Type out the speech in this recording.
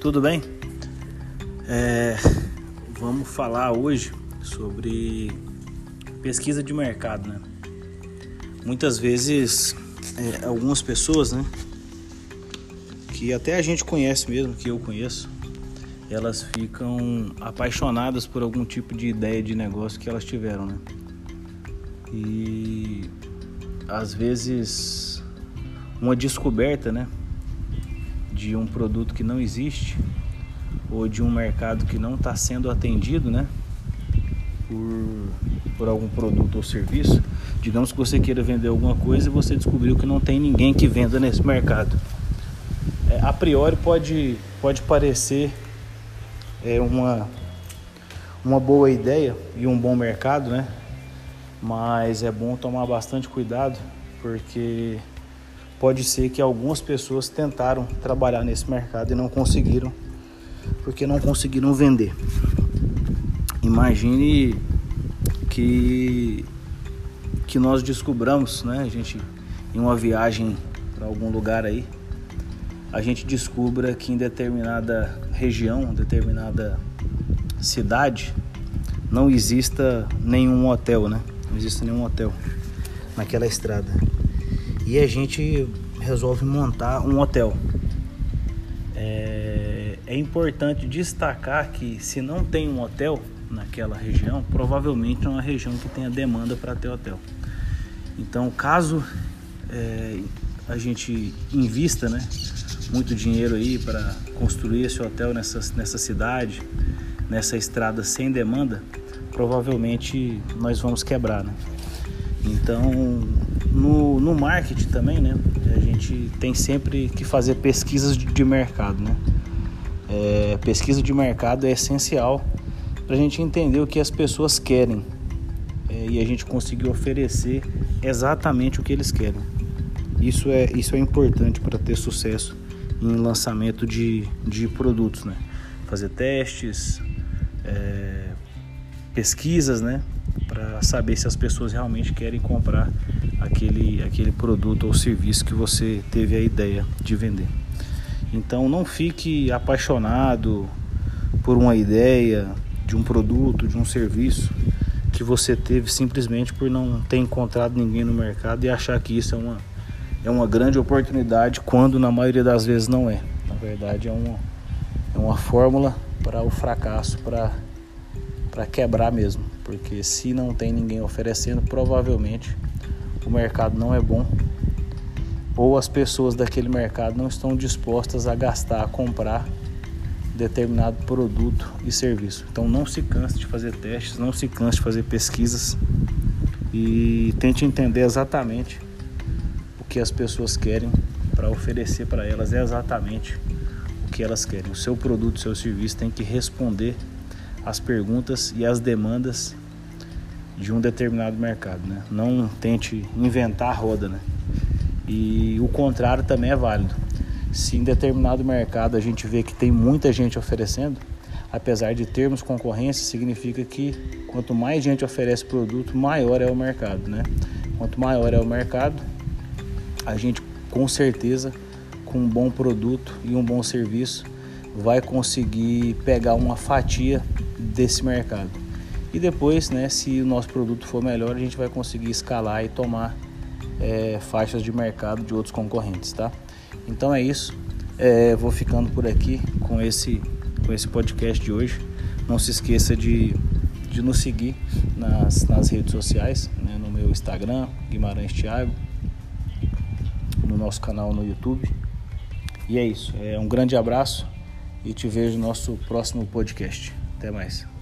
tudo bem? É, vamos falar hoje sobre pesquisa de mercado, né? Muitas vezes, é, algumas pessoas, né, que até a gente conhece mesmo, que eu conheço, elas ficam apaixonadas por algum tipo de ideia de negócio que elas tiveram, né? E às vezes uma descoberta, né, de um produto que não existe ou de um mercado que não está sendo atendido, né, por, por algum produto ou serviço. Digamos que você queira vender alguma coisa e você descobriu que não tem ninguém que venda nesse mercado. É, a priori pode, pode parecer é, uma, uma boa ideia e um bom mercado, né? Mas é bom tomar bastante cuidado porque pode ser que algumas pessoas tentaram trabalhar nesse mercado e não conseguiram, porque não conseguiram vender. Imagine que que nós descobramos, né, a gente em uma viagem para algum lugar aí, a gente descubra que em determinada região, determinada cidade, não exista nenhum hotel, né? Não existe nenhum hotel naquela estrada. E a gente resolve montar um hotel. É, é importante destacar que se não tem um hotel naquela região, provavelmente é uma região que tenha demanda para ter hotel. Então, caso é, a gente invista, né, muito dinheiro aí para construir esse hotel nessa, nessa cidade, nessa estrada sem demanda, provavelmente nós vamos quebrar, né? Então, no, no marketing também, né? A gente tem sempre que fazer pesquisas de, de mercado, né? É, pesquisa de mercado é essencial para a gente entender o que as pessoas querem é, e a gente conseguir oferecer exatamente o que eles querem. Isso é, isso é importante para ter sucesso em lançamento de, de produtos, né? Fazer testes, é, pesquisas, né? Para saber se as pessoas realmente querem comprar aquele, aquele produto ou serviço que você teve a ideia de vender. Então não fique apaixonado por uma ideia de um produto, de um serviço que você teve simplesmente por não ter encontrado ninguém no mercado e achar que isso é uma, é uma grande oportunidade quando na maioria das vezes não é. Na verdade é uma, é uma fórmula para o fracasso, para para quebrar mesmo, porque se não tem ninguém oferecendo, provavelmente o mercado não é bom ou as pessoas daquele mercado não estão dispostas a gastar, a comprar determinado produto e serviço. Então não se canse de fazer testes, não se canse de fazer pesquisas e tente entender exatamente o que as pessoas querem para oferecer para elas é exatamente o que elas querem. O seu produto, o seu serviço tem que responder as perguntas e as demandas de um determinado mercado, né? Não tente inventar a roda, né? E o contrário também é válido. Se em determinado mercado a gente vê que tem muita gente oferecendo, apesar de termos concorrência, significa que quanto mais gente oferece produto, maior é o mercado, né? Quanto maior é o mercado, a gente com certeza com um bom produto e um bom serviço vai conseguir pegar uma fatia desse mercado. E depois, né, se o nosso produto for melhor, a gente vai conseguir escalar e tomar é, faixas de mercado de outros concorrentes, tá? Então é isso. É, vou ficando por aqui com esse, com esse podcast de hoje. Não se esqueça de, de nos seguir nas, nas redes sociais, né, no meu Instagram, Guimarães Thiago, no nosso canal no YouTube. E é isso. É um grande abraço e te vejo no nosso próximo podcast. Até mais.